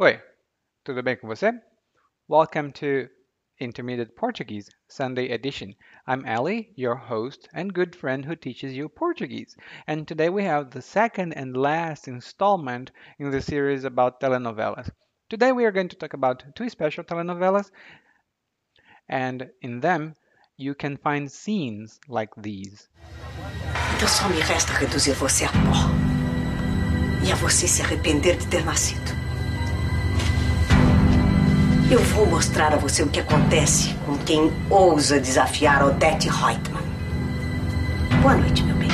Oi, tudo bem com você? Welcome to Intermediate Portuguese Sunday edition. I'm Ali, your host and good friend who teaches you Portuguese. And today we have the second and last installment in the series about telenovelas. Today we are going to talk about two special telenovelas, and in them you can find scenes like these. Então só me resta reduzir você a pó. E a você se arrepender de ter nascido. Eu vou mostrar a você o que acontece com quem ousa desafiar Odette Reutemann. Boa noite, meu bem.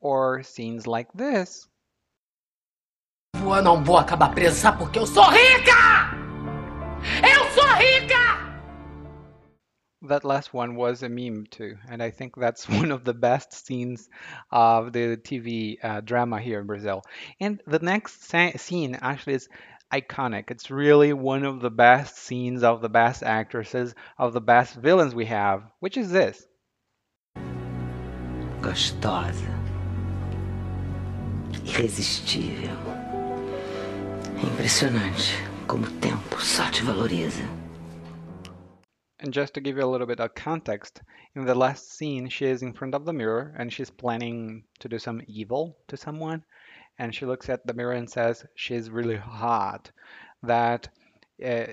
Or scenes like this. Vou não vou acabar presa, porque eu sou rica! Eu sou rica! That last one was a meme too, and I think that's one of the best scenes of the TV uh, drama here in Brazil. And the next scene actually is iconic. It's really one of the best scenes of the best actresses, of the best villains we have, which is this. Gostosa. Irresistível. Impressionante como o tempo só te valoriza. And just to give you a little bit of context, in the last scene, she is in front of the mirror and she's planning to do some evil to someone. And she looks at the mirror and says she's really hot. That uh,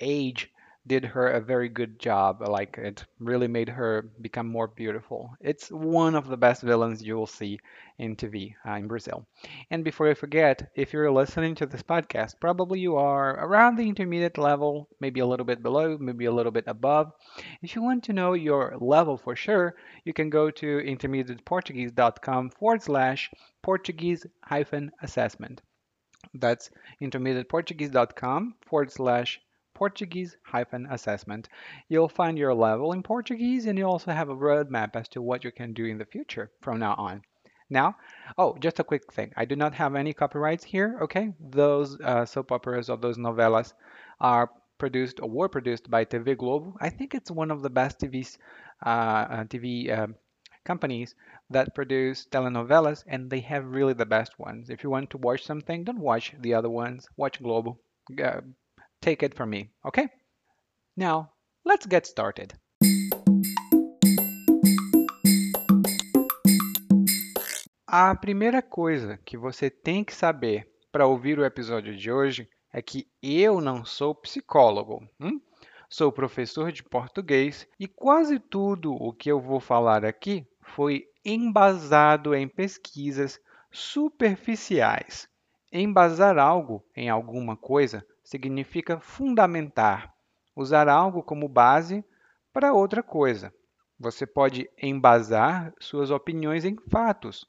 age did her a very good job. Like it really made her become more beautiful. It's one of the best villains you will see in TV uh, in Brazil. And before I forget, if you're listening to this podcast, probably you are around the intermediate level, maybe a little bit below, maybe a little bit above. If you want to know your level for sure, you can go to intermediateportuguese.com forward slash Portuguese hyphen assessment. That's intermediateportuguese.com forward slash Portuguese hyphen assessment. You'll find your level in Portuguese and you also have a roadmap as to what you can do in the future from now on. Now, oh, just a quick thing. I do not have any copyrights here, okay? Those uh, soap operas or those novelas are produced or were produced by TV Globo. I think it's one of the best TVs, uh, uh, TV um, companies that produce telenovelas, and they have really the best ones. If you want to watch something, don't watch the other ones. Watch Globo. Uh, take it from me, okay? Now, let's get started. A primeira coisa que você tem que saber para ouvir o episódio de hoje é que eu não sou psicólogo. Hum? Sou professor de português e quase tudo o que eu vou falar aqui foi embasado em pesquisas superficiais. Embasar algo em alguma coisa significa fundamentar, usar algo como base para outra coisa. Você pode embasar suas opiniões em fatos,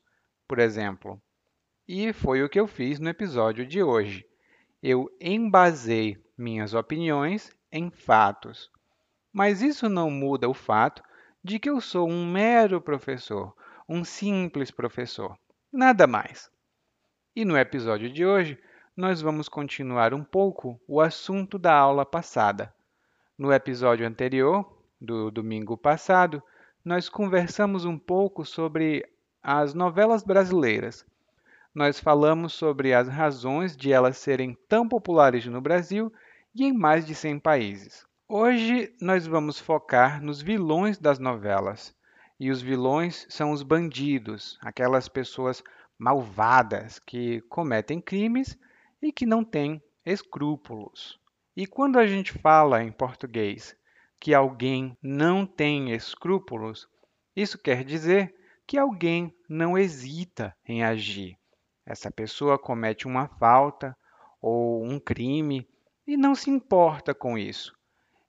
por exemplo. E foi o que eu fiz no episódio de hoje. Eu embasei minhas opiniões em fatos. Mas isso não muda o fato de que eu sou um mero professor, um simples professor, nada mais. E no episódio de hoje, nós vamos continuar um pouco o assunto da aula passada. No episódio anterior, do domingo passado, nós conversamos um pouco sobre as novelas brasileiras. Nós falamos sobre as razões de elas serem tão populares no Brasil e em mais de 100 países. Hoje nós vamos focar nos vilões das novelas. E os vilões são os bandidos, aquelas pessoas malvadas que cometem crimes e que não têm escrúpulos. E quando a gente fala em português que alguém não tem escrúpulos, isso quer dizer que alguém não hesita em agir. Essa pessoa comete uma falta ou um crime e não se importa com isso.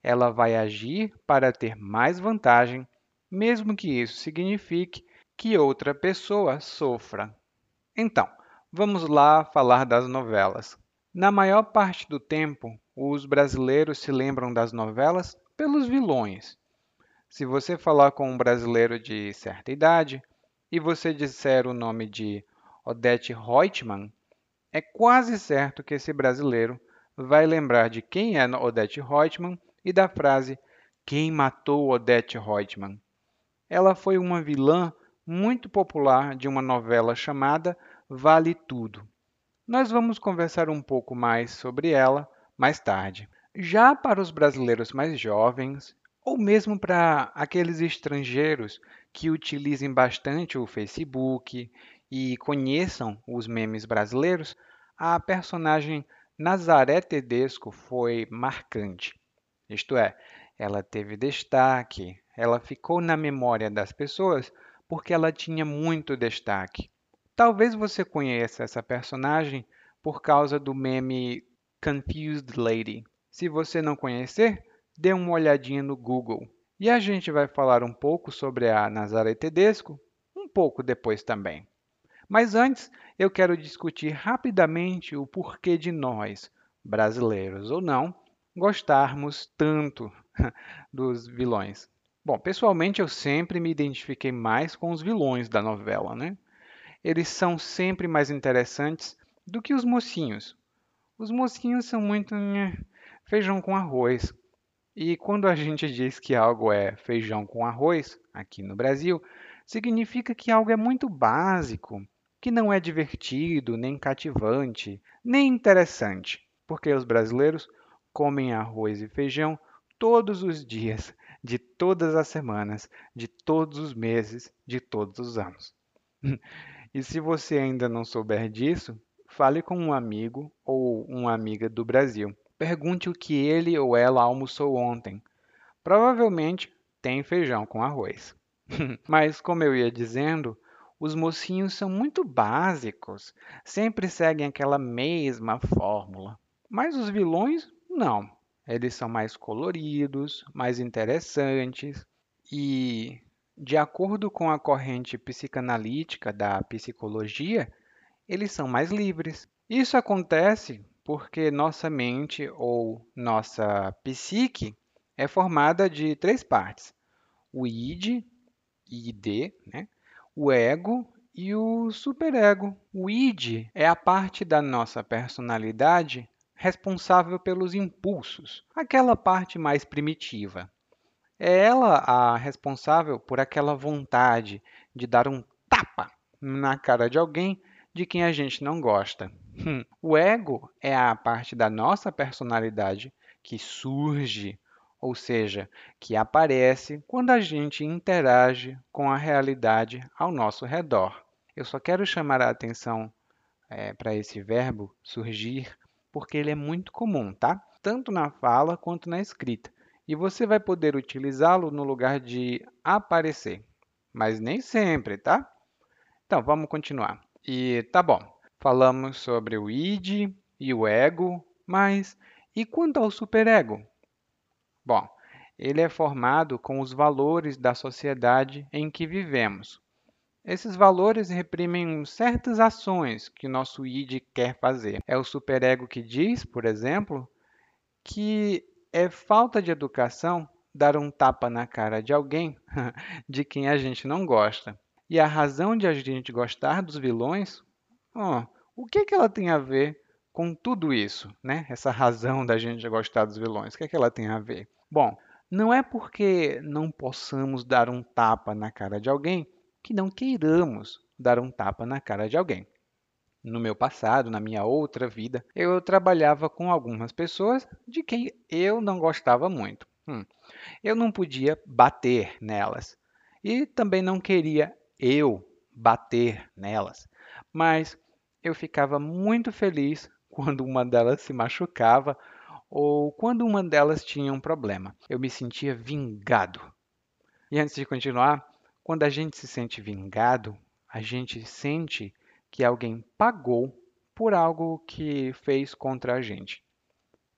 Ela vai agir para ter mais vantagem, mesmo que isso signifique que outra pessoa sofra. Então, vamos lá falar das novelas. Na maior parte do tempo, os brasileiros se lembram das novelas pelos vilões. Se você falar com um brasileiro de certa idade e você disser o nome de Odete Reutemann, é quase certo que esse brasileiro vai lembrar de quem é Odete Reutemann e da frase Quem matou Odete Reutemann? Ela foi uma vilã muito popular de uma novela chamada Vale Tudo. Nós vamos conversar um pouco mais sobre ela mais tarde. Já para os brasileiros mais jovens, ou mesmo para aqueles estrangeiros que utilizem bastante o Facebook e conheçam os memes brasileiros, a personagem Nazaré Tedesco foi marcante. Isto é, ela teve destaque, ela ficou na memória das pessoas porque ela tinha muito destaque. Talvez você conheça essa personagem por causa do meme Confused Lady. Se você não conhecer, dê uma olhadinha no Google. E a gente vai falar um pouco sobre a Nazaré Tedesco um pouco depois também. Mas antes, eu quero discutir rapidamente o porquê de nós, brasileiros ou não, gostarmos tanto dos vilões. Bom, pessoalmente eu sempre me identifiquei mais com os vilões da novela, né? Eles são sempre mais interessantes do que os mocinhos. Os mocinhos são muito né, feijão com arroz. E quando a gente diz que algo é feijão com arroz, aqui no Brasil, significa que algo é muito básico, que não é divertido, nem cativante, nem interessante, porque os brasileiros comem arroz e feijão todos os dias, de todas as semanas, de todos os meses, de todos os anos. e se você ainda não souber disso, fale com um amigo ou uma amiga do Brasil. Pergunte o que ele ou ela almoçou ontem. Provavelmente tem feijão com arroz. Mas, como eu ia dizendo, os mocinhos são muito básicos, sempre seguem aquela mesma fórmula. Mas os vilões, não. Eles são mais coloridos, mais interessantes e, de acordo com a corrente psicanalítica da psicologia, eles são mais livres. Isso acontece porque nossa mente ou nossa psique é formada de três partes: o id, id, né? o ego e o superego. O id é a parte da nossa personalidade responsável pelos impulsos, aquela parte mais primitiva. É ela a responsável por aquela vontade de dar um tapa na cara de alguém de quem a gente não gosta. Hum. O ego é a parte da nossa personalidade que surge, ou seja, que aparece quando a gente interage com a realidade ao nosso redor. Eu só quero chamar a atenção é, para esse verbo surgir, porque ele é muito comum, tá? Tanto na fala quanto na escrita. E você vai poder utilizá-lo no lugar de aparecer, mas nem sempre, tá? Então, vamos continuar. E tá bom, falamos sobre o id e o ego, mas e quanto ao superego? Bom, ele é formado com os valores da sociedade em que vivemos. Esses valores reprimem certas ações que nosso id quer fazer. É o superego que diz, por exemplo, que é falta de educação dar um tapa na cara de alguém de quem a gente não gosta. E a razão de a gente gostar dos vilões, oh, o que, que ela tem a ver com tudo isso, né? Essa razão da gente gostar dos vilões, o que, que ela tem a ver? Bom, não é porque não possamos dar um tapa na cara de alguém que não queiramos dar um tapa na cara de alguém. No meu passado, na minha outra vida, eu trabalhava com algumas pessoas de quem eu não gostava muito. Hum, eu não podia bater nelas e também não queria eu bater nelas, mas eu ficava muito feliz quando uma delas se machucava ou quando uma delas tinha um problema. Eu me sentia vingado. E antes de continuar, quando a gente se sente vingado, a gente sente que alguém pagou por algo que fez contra a gente.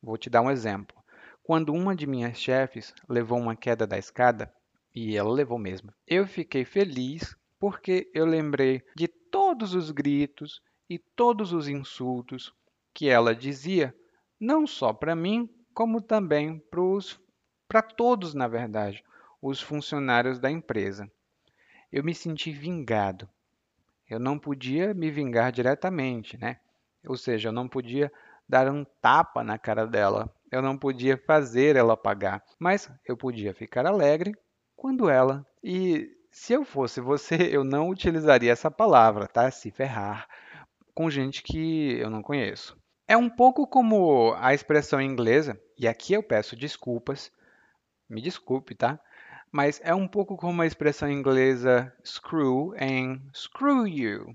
Vou te dar um exemplo. Quando uma de minhas chefes levou uma queda da escada, e ela levou mesmo, eu fiquei feliz porque eu lembrei de todos os gritos e todos os insultos que ela dizia, não só para mim, como também para todos, na verdade, os funcionários da empresa. Eu me senti vingado. Eu não podia me vingar diretamente, né? Ou seja, eu não podia dar um tapa na cara dela, eu não podia fazer ela pagar, mas eu podia ficar alegre quando ela e se eu fosse você, eu não utilizaria essa palavra, tá? Se ferrar. com gente que eu não conheço. É um pouco como a expressão inglesa, e aqui eu peço desculpas, me desculpe, tá? Mas é um pouco como a expressão inglesa screw em screw you.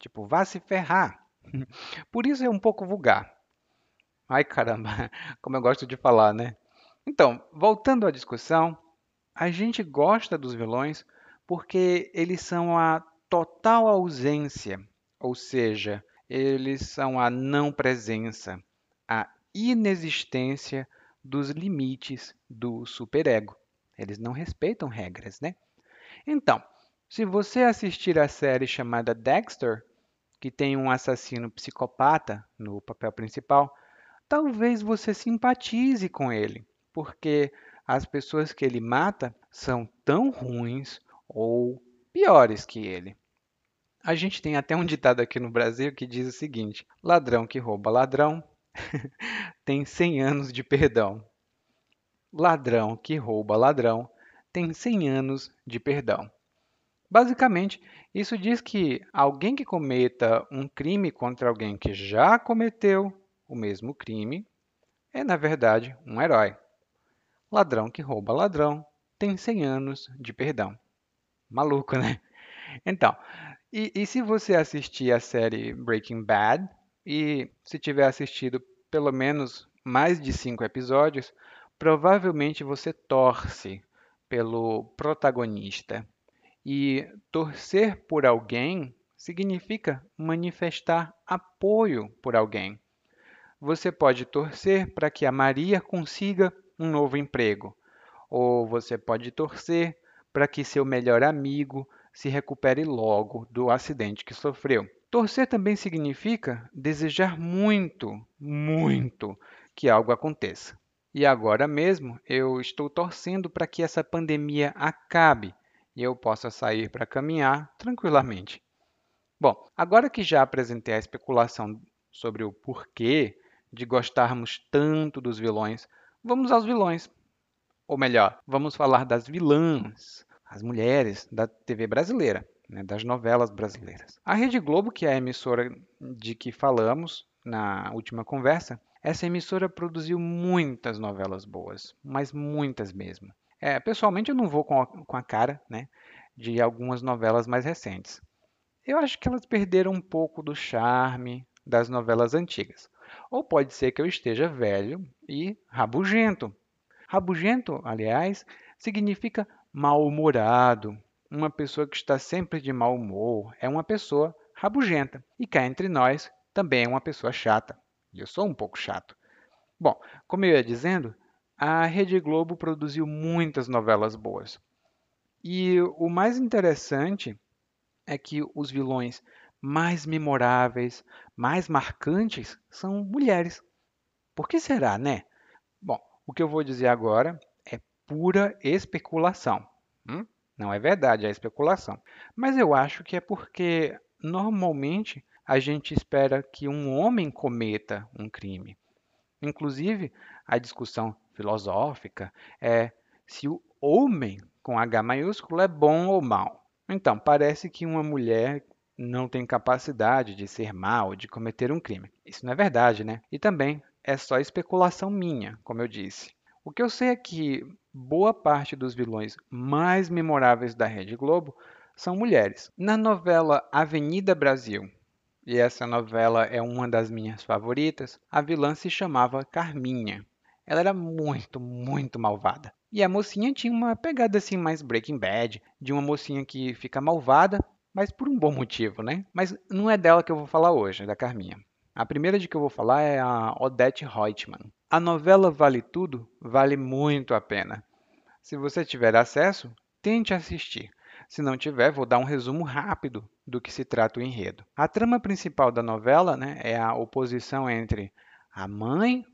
Tipo, vá se ferrar. Por isso é um pouco vulgar. Ai caramba, como eu gosto de falar, né? Então, voltando à discussão, a gente gosta dos vilões porque eles são a total ausência, ou seja, eles são a não presença, a inexistência dos limites do superego. Eles não respeitam regras, né? Então, se você assistir a série chamada Dexter, que tem um assassino psicopata no papel principal, talvez você simpatize com ele, porque as pessoas que ele mata são tão ruins ou piores que ele. A gente tem até um ditado aqui no Brasil que diz o seguinte: ladrão que rouba ladrão tem 100 anos de perdão. Ladrão que rouba ladrão tem 100 anos de perdão. Basicamente, isso diz que alguém que cometa um crime contra alguém que já cometeu o mesmo crime é, na verdade, um herói. Ladrão que rouba ladrão tem 100 anos de perdão. Maluco, né? Então, e, e se você assistir a série Breaking Bad e se tiver assistido pelo menos mais de cinco episódios, provavelmente você torce pelo protagonista. E torcer por alguém significa manifestar apoio por alguém. Você pode torcer para que a Maria consiga um novo emprego, ou você pode torcer para que seu melhor amigo se recupere logo do acidente que sofreu. Torcer também significa desejar muito, muito que algo aconteça. E agora mesmo eu estou torcendo para que essa pandemia acabe e eu possa sair para caminhar tranquilamente. Bom, agora que já apresentei a especulação sobre o porquê de gostarmos tanto dos vilões, vamos aos vilões. Ou melhor, vamos falar das vilãs, as mulheres da TV brasileira, né, das novelas brasileiras. A Rede Globo, que é a emissora de que falamos na última conversa, essa emissora produziu muitas novelas boas, mas muitas mesmo. É, pessoalmente, eu não vou com a, com a cara né, de algumas novelas mais recentes. Eu acho que elas perderam um pouco do charme das novelas antigas. Ou pode ser que eu esteja velho e rabugento. Rabugento, aliás, significa mal-humorado. Uma pessoa que está sempre de mau humor é uma pessoa rabugenta. E cá entre nós, também é uma pessoa chata. E eu sou um pouco chato. Bom, como eu ia dizendo, a Rede Globo produziu muitas novelas boas. E o mais interessante é que os vilões mais memoráveis, mais marcantes são mulheres. Por que será, né? Bom, o que eu vou dizer agora é pura especulação. Hum? Não é verdade, é especulação. Mas eu acho que é porque normalmente a gente espera que um homem cometa um crime. Inclusive, a discussão filosófica é se o homem com H maiúsculo é bom ou mal. Então, parece que uma mulher não tem capacidade de ser mal, de cometer um crime. Isso não é verdade, né? E também é só especulação minha, como eu disse. O que eu sei é que boa parte dos vilões mais memoráveis da Rede Globo são mulheres. Na novela Avenida Brasil, e essa novela é uma das minhas favoritas, a vilã se chamava Carminha. Ela era muito, muito malvada. E a mocinha tinha uma pegada assim mais Breaking Bad, de uma mocinha que fica malvada, mas por um bom motivo, né? Mas não é dela que eu vou falar hoje, é da Carminha. A primeira de que eu vou falar é a Odette Reutemann. A novela Vale Tudo vale muito a pena. Se você tiver acesso, tente assistir. Se não tiver, vou dar um resumo rápido do que se trata o enredo. A trama principal da novela né, é a oposição entre a mãe,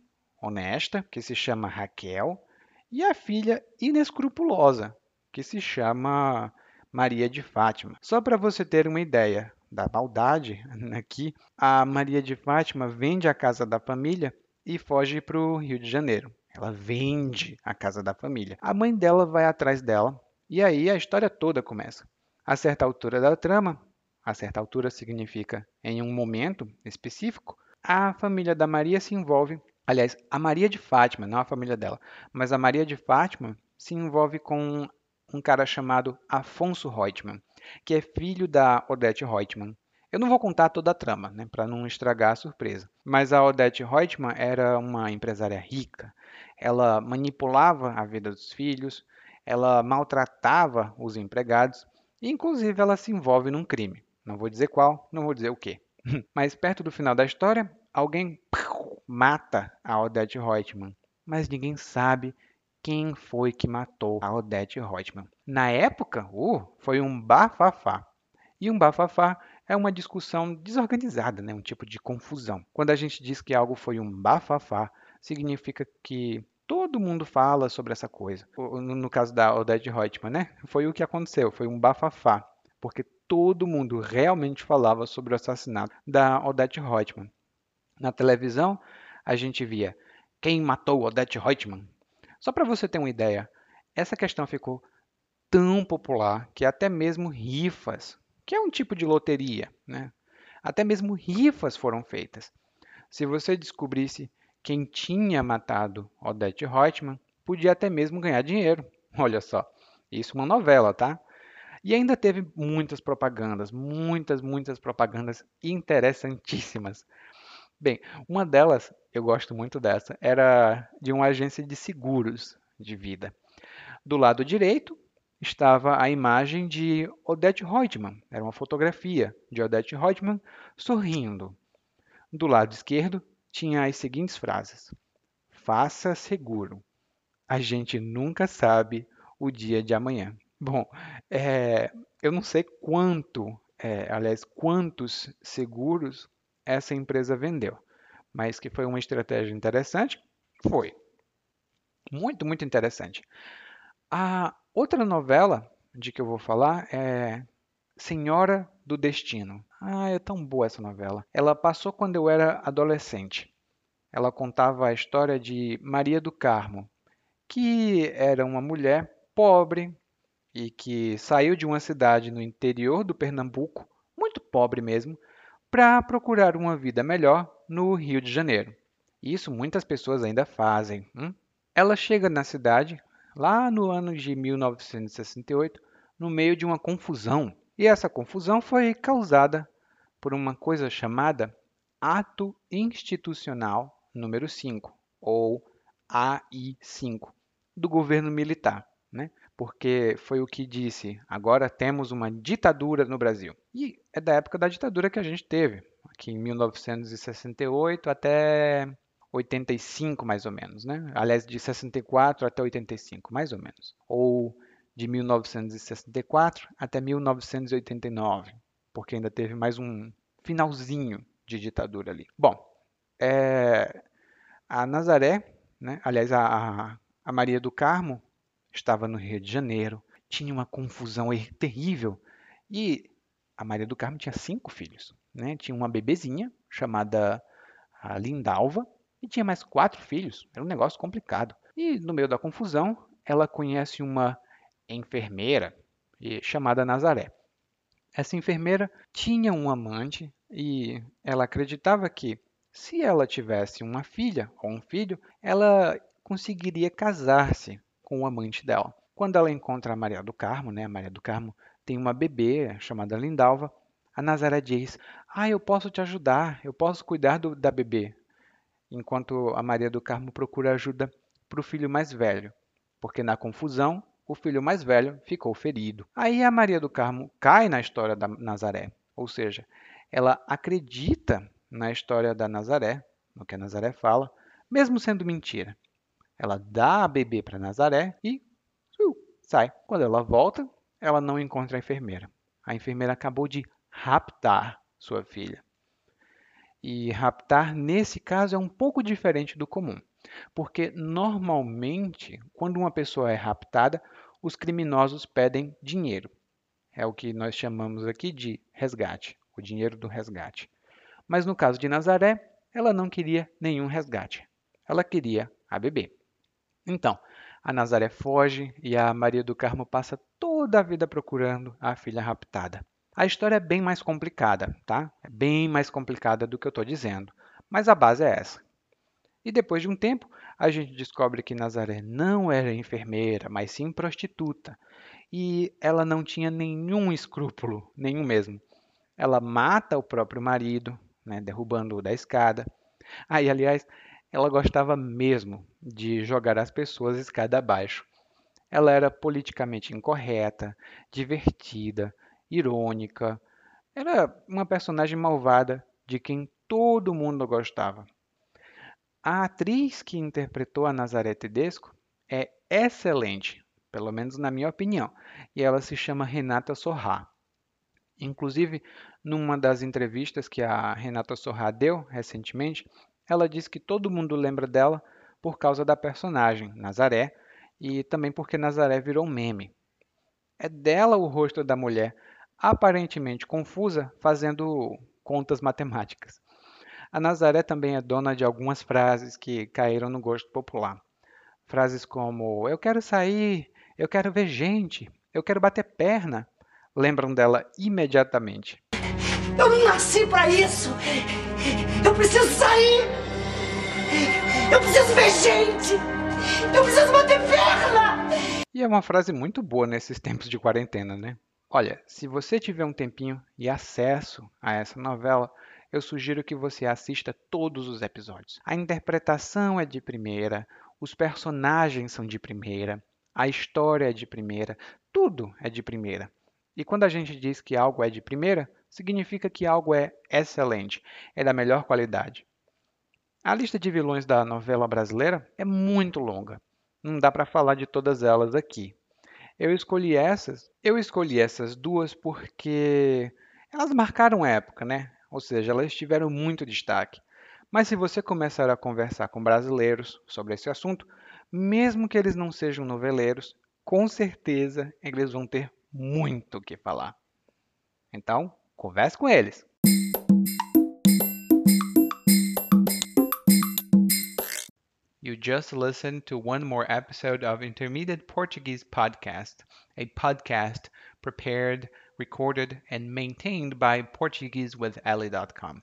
honesta, que se chama Raquel, e a filha inescrupulosa, que se chama Maria de Fátima. Só para você ter uma ideia da maldade aqui, a Maria de Fátima vende a casa da família e foge para o Rio de Janeiro. Ela vende a casa da família. A mãe dela vai atrás dela e aí a história toda começa. A certa altura da trama, a certa altura significa em um momento específico, a família da Maria se envolve, aliás, a Maria de Fátima, não a família dela, mas a Maria de Fátima se envolve com um cara chamado Afonso Reutemann, que é filho da Odete Reutemann. Eu não vou contar toda a trama, né, para não estragar a surpresa. Mas a Odete Reutemann era uma empresária rica. Ela manipulava a vida dos filhos, ela maltratava os empregados e, inclusive, ela se envolve num crime. Não vou dizer qual, não vou dizer o quê. Mas perto do final da história, alguém mata a Odete Reutemann, mas ninguém sabe quem foi que matou a Odete Reutemann. Na época, uh, foi um bafafá. E um bafafá é uma discussão desorganizada, né? um tipo de confusão. Quando a gente diz que algo foi um bafafá, significa que todo mundo fala sobre essa coisa. No caso da Odete Reutemann, né? Foi o que aconteceu, foi um bafafá, porque todo mundo realmente falava sobre o assassinato da Odete Reutemann. Na televisão, a gente via quem matou Odete Reutemann. Só para você ter uma ideia, essa questão ficou tão popular que até mesmo rifas, que é um tipo de loteria, né? Até mesmo rifas foram feitas. Se você descobrisse quem tinha matado Odette Reutemann podia até mesmo ganhar dinheiro. Olha só, isso é uma novela, tá? E ainda teve muitas propagandas, muitas, muitas propagandas interessantíssimas. Bem, uma delas, eu gosto muito dessa, era de uma agência de seguros de vida. Do lado direito estava a imagem de Odette Reutemann, era uma fotografia de Odette Reutemann sorrindo. Do lado esquerdo tinha as seguintes frases: Faça seguro. A gente nunca sabe o dia de amanhã. Bom, é, eu não sei quanto, é, aliás, quantos seguros essa empresa vendeu, mas que foi uma estratégia interessante, foi. Muito, muito interessante. A outra novela de que eu vou falar é Senhora do Destino. Ah, é tão boa essa novela. Ela passou quando eu era adolescente. Ela contava a história de Maria do Carmo, que era uma mulher pobre e que saiu de uma cidade no interior do Pernambuco, muito pobre mesmo, para procurar uma vida melhor no Rio de Janeiro. Isso muitas pessoas ainda fazem. Hum? Ela chega na cidade lá no ano de 1968, no meio de uma confusão e essa confusão foi causada por uma coisa chamada Ato Institucional número 5, ou AI5, do governo militar, né? porque foi o que disse, agora temos uma ditadura no Brasil. E é da época da ditadura que a gente teve, aqui em 1968 até 85 mais ou menos, né? Aliás, de 64 até 85, mais ou menos. Ou de 1964 até 1989, porque ainda teve mais um finalzinho de ditadura ali. Bom, é, a Nazaré, né, aliás, a, a Maria do Carmo, estava no Rio de Janeiro, tinha uma confusão terrível e a Maria do Carmo tinha cinco filhos. Né? Tinha uma bebezinha chamada Lindalva e tinha mais quatro filhos. Era um negócio complicado. E no meio da confusão, ela conhece uma enfermeira chamada Nazaré. Essa enfermeira tinha um amante e ela acreditava que, se ela tivesse uma filha ou um filho, ela conseguiria casar-se com o amante dela. Quando ela encontra a Maria do Carmo, né, a Maria do Carmo tem uma bebê chamada Lindalva, a Nazaré diz: Ah, eu posso te ajudar, eu posso cuidar do, da bebê. Enquanto a Maria do Carmo procura ajuda para o filho mais velho, porque na confusão o filho mais velho ficou ferido. Aí a Maria do Carmo cai na história da Nazaré, ou seja, ela acredita na história da Nazaré, no que a Nazaré fala, mesmo sendo mentira. Ela dá a bebê para Nazaré e uh, sai. Quando ela volta, ela não encontra a enfermeira. A enfermeira acabou de raptar sua filha. E raptar, nesse caso, é um pouco diferente do comum. Porque normalmente, quando uma pessoa é raptada, os criminosos pedem dinheiro. É o que nós chamamos aqui de resgate, o dinheiro do resgate. Mas no caso de Nazaré, ela não queria nenhum resgate. Ela queria a bebê. Então, a Nazaré foge e a Maria do Carmo passa toda a vida procurando a filha raptada. A história é bem mais complicada, tá? É bem mais complicada do que eu estou dizendo, mas a base é essa. E depois de um tempo, a gente descobre que Nazaré não era enfermeira, mas sim prostituta. E ela não tinha nenhum escrúpulo, nenhum mesmo. Ela mata o próprio marido, né, derrubando-o da escada. Ah, aliás, ela gostava mesmo de jogar as pessoas escada abaixo. Ela era politicamente incorreta, divertida, irônica. Era uma personagem malvada de quem todo mundo gostava. A atriz que interpretou a Nazaré Tedesco é excelente, pelo menos na minha opinião, e ela se chama Renata Sorrá. Inclusive, numa das entrevistas que a Renata Sorrá deu recentemente, ela disse que todo mundo lembra dela por causa da personagem, Nazaré, e também porque Nazaré virou meme. É dela o rosto da mulher, aparentemente confusa, fazendo contas matemáticas. A Nazaré também é dona de algumas frases que caíram no gosto popular. Frases como eu quero sair, eu quero ver gente, eu quero bater perna, lembram dela imediatamente. Eu não nasci para isso! Eu preciso sair! Eu preciso ver gente! Eu preciso bater perna! E é uma frase muito boa nesses tempos de quarentena, né? Olha, se você tiver um tempinho e acesso a essa novela, eu sugiro que você assista todos os episódios. A interpretação é de primeira, os personagens são de primeira, a história é de primeira, tudo é de primeira. E quando a gente diz que algo é de primeira, significa que algo é excelente, é da melhor qualidade. A lista de vilões da novela brasileira é muito longa. Não dá para falar de todas elas aqui. Eu escolhi essas, eu escolhi essas duas porque elas marcaram época, né? Ou seja, elas tiveram muito destaque. Mas se você começar a conversar com brasileiros sobre esse assunto, mesmo que eles não sejam noveleiros, com certeza eles vão ter muito o que falar. Então, converse com eles. You just listened to one more episode of Intermediate Portuguese Podcast, a podcast prepared, recorded, and maintained by PortugueseWithEllie.com.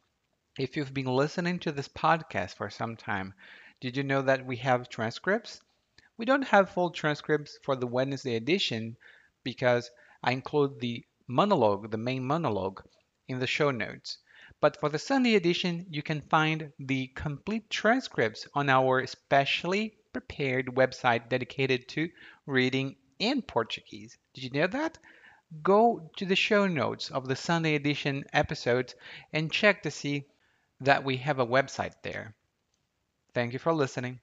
If you've been listening to this podcast for some time, did you know that we have transcripts? We don't have full transcripts for the Wednesday edition because I include the monologue, the main monologue, in the show notes. But for the Sunday edition, you can find the complete transcripts on our specially prepared website dedicated to reading in Portuguese. Did you know that? Go to the show notes of the Sunday edition episodes and check to see that we have a website there. Thank you for listening.